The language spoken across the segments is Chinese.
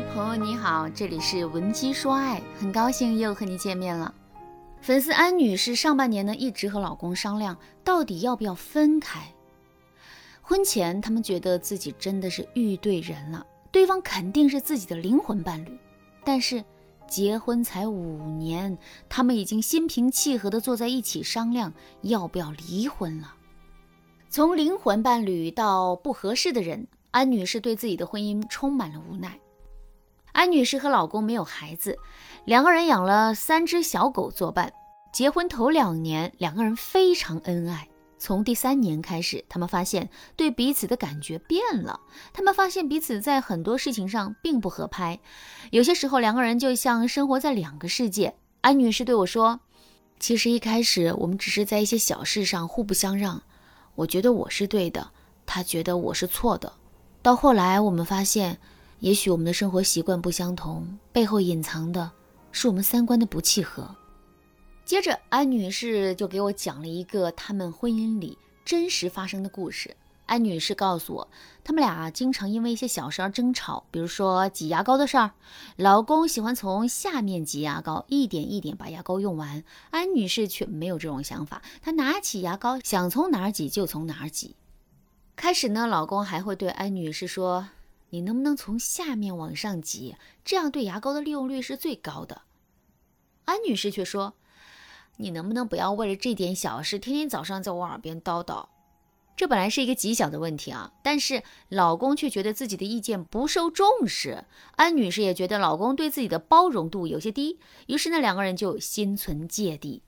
朋友你好，这里是文姬说爱，很高兴又和你见面了。粉丝安女士上半年呢一直和老公商量，到底要不要分开。婚前他们觉得自己真的是遇对人了，对方肯定是自己的灵魂伴侣。但是结婚才五年，他们已经心平气和的坐在一起商量要不要离婚了。从灵魂伴侣到不合适的人，安女士对自己的婚姻充满了无奈。安女士和老公没有孩子，两个人养了三只小狗作伴。结婚头两年，两个人非常恩爱。从第三年开始，他们发现对彼此的感觉变了。他们发现彼此在很多事情上并不合拍，有些时候两个人就像生活在两个世界。安女士对我说：“其实一开始我们只是在一些小事上互不相让，我觉得我是对的，他觉得我是错的。到后来，我们发现。”也许我们的生活习惯不相同，背后隐藏的是我们三观的不契合。接着，安女士就给我讲了一个他们婚姻里真实发生的故事。安女士告诉我，他们俩经常因为一些小事而争吵，比如说挤牙膏的事儿。老公喜欢从下面挤牙膏，一点一点把牙膏用完，安女士却没有这种想法，她拿起牙膏想从哪儿挤就从哪儿挤。开始呢，老公还会对安女士说。你能不能从下面往上挤？这样对牙膏的利用率是最高的。安女士却说：“你能不能不要为了这点小事，天天早上在我耳边叨叨？这本来是一个极小的问题啊，但是老公却觉得自己的意见不受重视。安女士也觉得老公对自己的包容度有些低，于是那，两个人就心存芥蒂。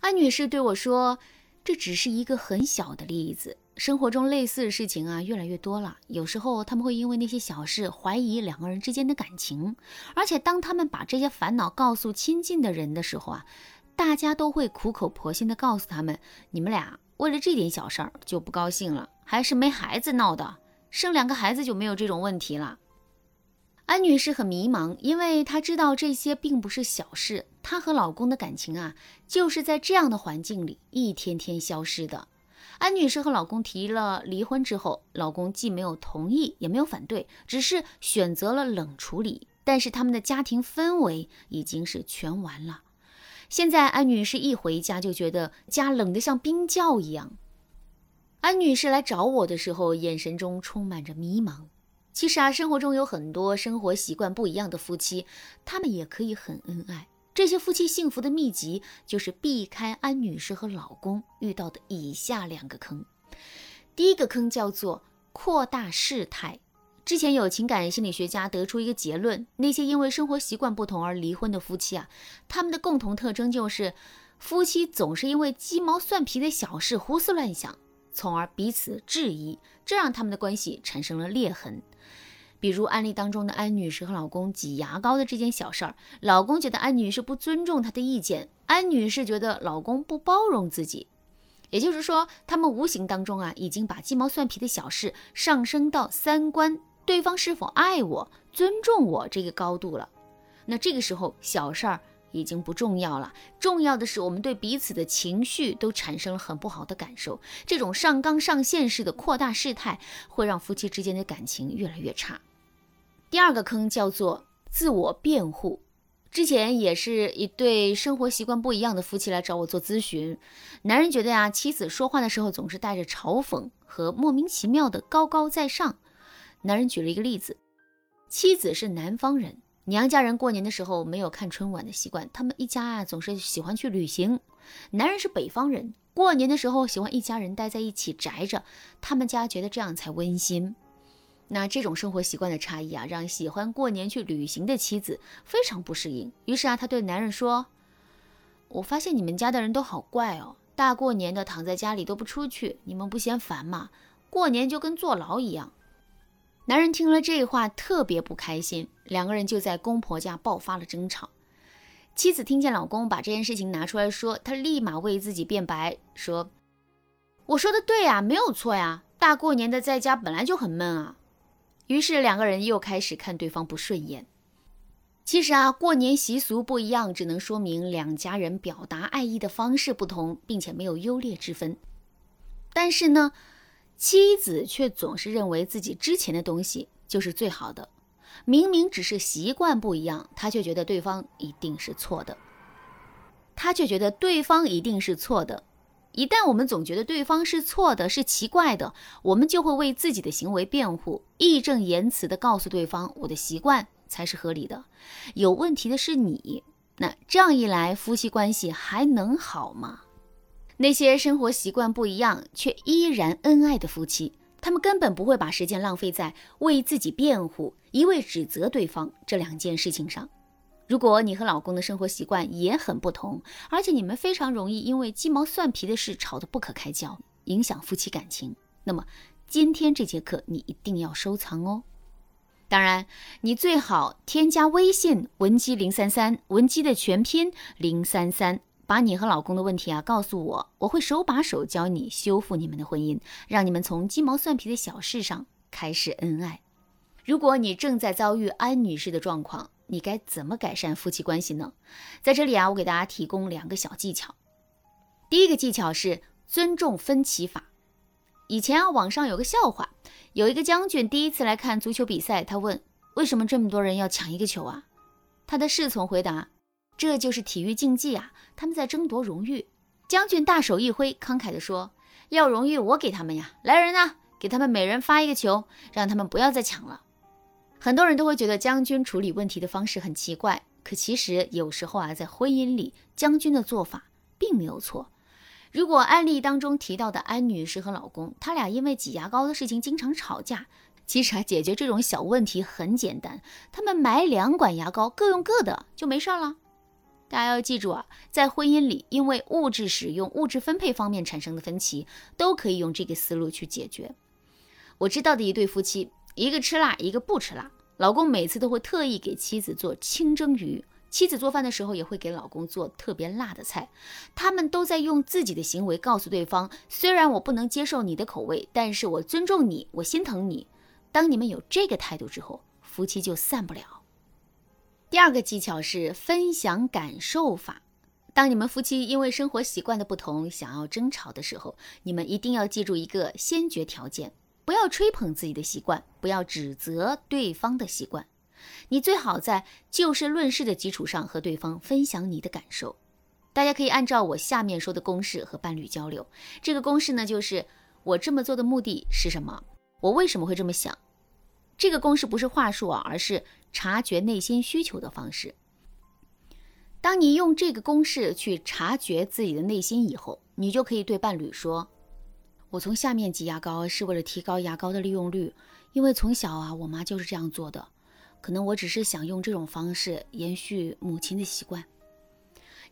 安女士对我说：“这只是一个很小的例子。”生活中类似的事情啊越来越多了，有时候他们会因为那些小事怀疑两个人之间的感情，而且当他们把这些烦恼告诉亲近的人的时候啊，大家都会苦口婆心的告诉他们，你们俩为了这点小事儿就不高兴了，还是没孩子闹的，生两个孩子就没有这种问题了。安女士很迷茫，因为她知道这些并不是小事，她和老公的感情啊就是在这样的环境里一天天消失的。安女士和老公提了离婚之后，老公既没有同意，也没有反对，只是选择了冷处理。但是他们的家庭氛围已经是全完了。现在安女士一回家就觉得家冷得像冰窖一样。安女士来找我的时候，眼神中充满着迷茫。其实啊，生活中有很多生活习惯不一样的夫妻，他们也可以很恩爱。这些夫妻幸福的秘籍，就是避开安女士和老公遇到的以下两个坑。第一个坑叫做扩大事态。之前有情感心理学家得出一个结论：那些因为生活习惯不同而离婚的夫妻啊，他们的共同特征就是，夫妻总是因为鸡毛蒜皮的小事胡思乱想，从而彼此质疑，这让他们的关系产生了裂痕。比如案例当中的安女士和老公挤牙膏的这件小事儿，老公觉得安女士不尊重他的意见，安女士觉得老公不包容自己。也就是说，他们无形当中啊，已经把鸡毛蒜皮的小事上升到三观、对方是否爱我、尊重我这个高度了。那这个时候，小事儿已经不重要了，重要的是我们对彼此的情绪都产生了很不好的感受。这种上纲上线式的扩大事态，会让夫妻之间的感情越来越差。第二个坑叫做自我辩护。之前也是一对生活习惯不一样的夫妻来找我做咨询，男人觉得呀，妻子说话的时候总是带着嘲讽和莫名其妙的高高在上。男人举了一个例子：妻子是南方人，娘家人过年的时候没有看春晚的习惯，他们一家啊总是喜欢去旅行。男人是北方人，过年的时候喜欢一家人待在一起宅着，他们家觉得这样才温馨。那这种生活习惯的差异啊，让喜欢过年去旅行的妻子非常不适应。于是啊，她对男人说：“我发现你们家的人都好怪哦，大过年的躺在家里都不出去，你们不嫌烦吗？过年就跟坐牢一样。”男人听了这话特别不开心，两个人就在公婆家爆发了争吵。妻子听见老公把这件事情拿出来说，她立马为自己辩白说：“我说的对呀，没有错呀，大过年的在家本来就很闷啊。”于是两个人又开始看对方不顺眼。其实啊，过年习俗不一样，只能说明两家人表达爱意的方式不同，并且没有优劣之分。但是呢，妻子却总是认为自己之前的东西就是最好的。明明只是习惯不一样，他却觉得对方一定是错的。他却觉得对方一定是错的。一旦我们总觉得对方是错的、是奇怪的，我们就会为自己的行为辩护，义正言辞地告诉对方：“我的习惯才是合理的，有问题的是你。”那这样一来，夫妻关系还能好吗？那些生活习惯不一样却依然恩爱的夫妻，他们根本不会把时间浪费在为自己辩护、一味指责对方这两件事情上。如果你和老公的生活习惯也很不同，而且你们非常容易因为鸡毛蒜皮的事吵得不可开交，影响夫妻感情，那么今天这节课你一定要收藏哦。当然，你最好添加微信文姬零三三，文姬的全拼零三三，把你和老公的问题啊告诉我，我会手把手教你修复你们的婚姻，让你们从鸡毛蒜皮的小事上开始恩爱。如果你正在遭遇安女士的状况，你该怎么改善夫妻关系呢？在这里啊，我给大家提供两个小技巧。第一个技巧是尊重分歧法。以前啊，网上有个笑话，有一个将军第一次来看足球比赛，他问：“为什么这么多人要抢一个球啊？”他的侍从回答：“这就是体育竞技啊，他们在争夺荣誉。”将军大手一挥，慷慨地说：“要荣誉我给他们呀！来人呐，给他们每人发一个球，让他们不要再抢了。”很多人都会觉得将军处理问题的方式很奇怪，可其实有时候啊，在婚姻里，将军的做法并没有错。如果案例当中提到的安女士和老公，他俩因为挤牙膏的事情经常吵架，其实啊，解决这种小问题很简单，他们买两管牙膏，各用各的就没事了。大家要记住啊，在婚姻里，因为物质使用、物质分配方面产生的分歧，都可以用这个思路去解决。我知道的一对夫妻。一个吃辣，一个不吃辣。老公每次都会特意给妻子做清蒸鱼，妻子做饭的时候也会给老公做特别辣的菜。他们都在用自己的行为告诉对方：虽然我不能接受你的口味，但是我尊重你，我心疼你。当你们有这个态度之后，夫妻就散不了。第二个技巧是分享感受法。当你们夫妻因为生活习惯的不同想要争吵的时候，你们一定要记住一个先决条件。不要吹捧自己的习惯，不要指责对方的习惯。你最好在就事论事的基础上和对方分享你的感受。大家可以按照我下面说的公式和伴侣交流。这个公式呢，就是我这么做的目的是什么？我为什么会这么想？这个公式不是话术啊，而是察觉内心需求的方式。当你用这个公式去察觉自己的内心以后，你就可以对伴侣说。我从下面挤牙膏是为了提高牙膏的利用率，因为从小啊，我妈就是这样做的。可能我只是想用这种方式延续母亲的习惯。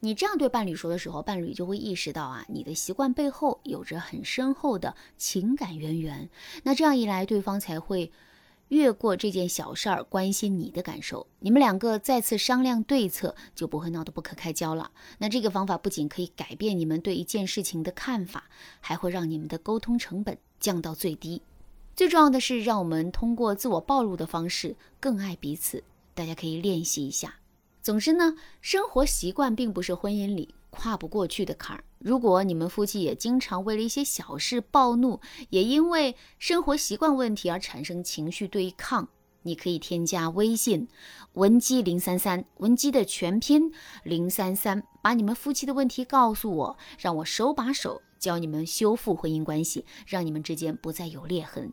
你这样对伴侣说的时候，伴侣就会意识到啊，你的习惯背后有着很深厚的情感渊源。那这样一来，对方才会。越过这件小事儿，关心你的感受，你们两个再次商量对策，就不会闹得不可开交了。那这个方法不仅可以改变你们对一件事情的看法，还会让你们的沟通成本降到最低。最重要的是，让我们通过自我暴露的方式更爱彼此。大家可以练习一下。总之呢，生活习惯并不是婚姻里跨不过去的坎儿。如果你们夫妻也经常为了一些小事暴怒，也因为生活习惯问题而产生情绪对抗，你可以添加微信文姬零三三，文姬的全拼零三三，把你们夫妻的问题告诉我，让我手把手教你们修复婚姻关系，让你们之间不再有裂痕。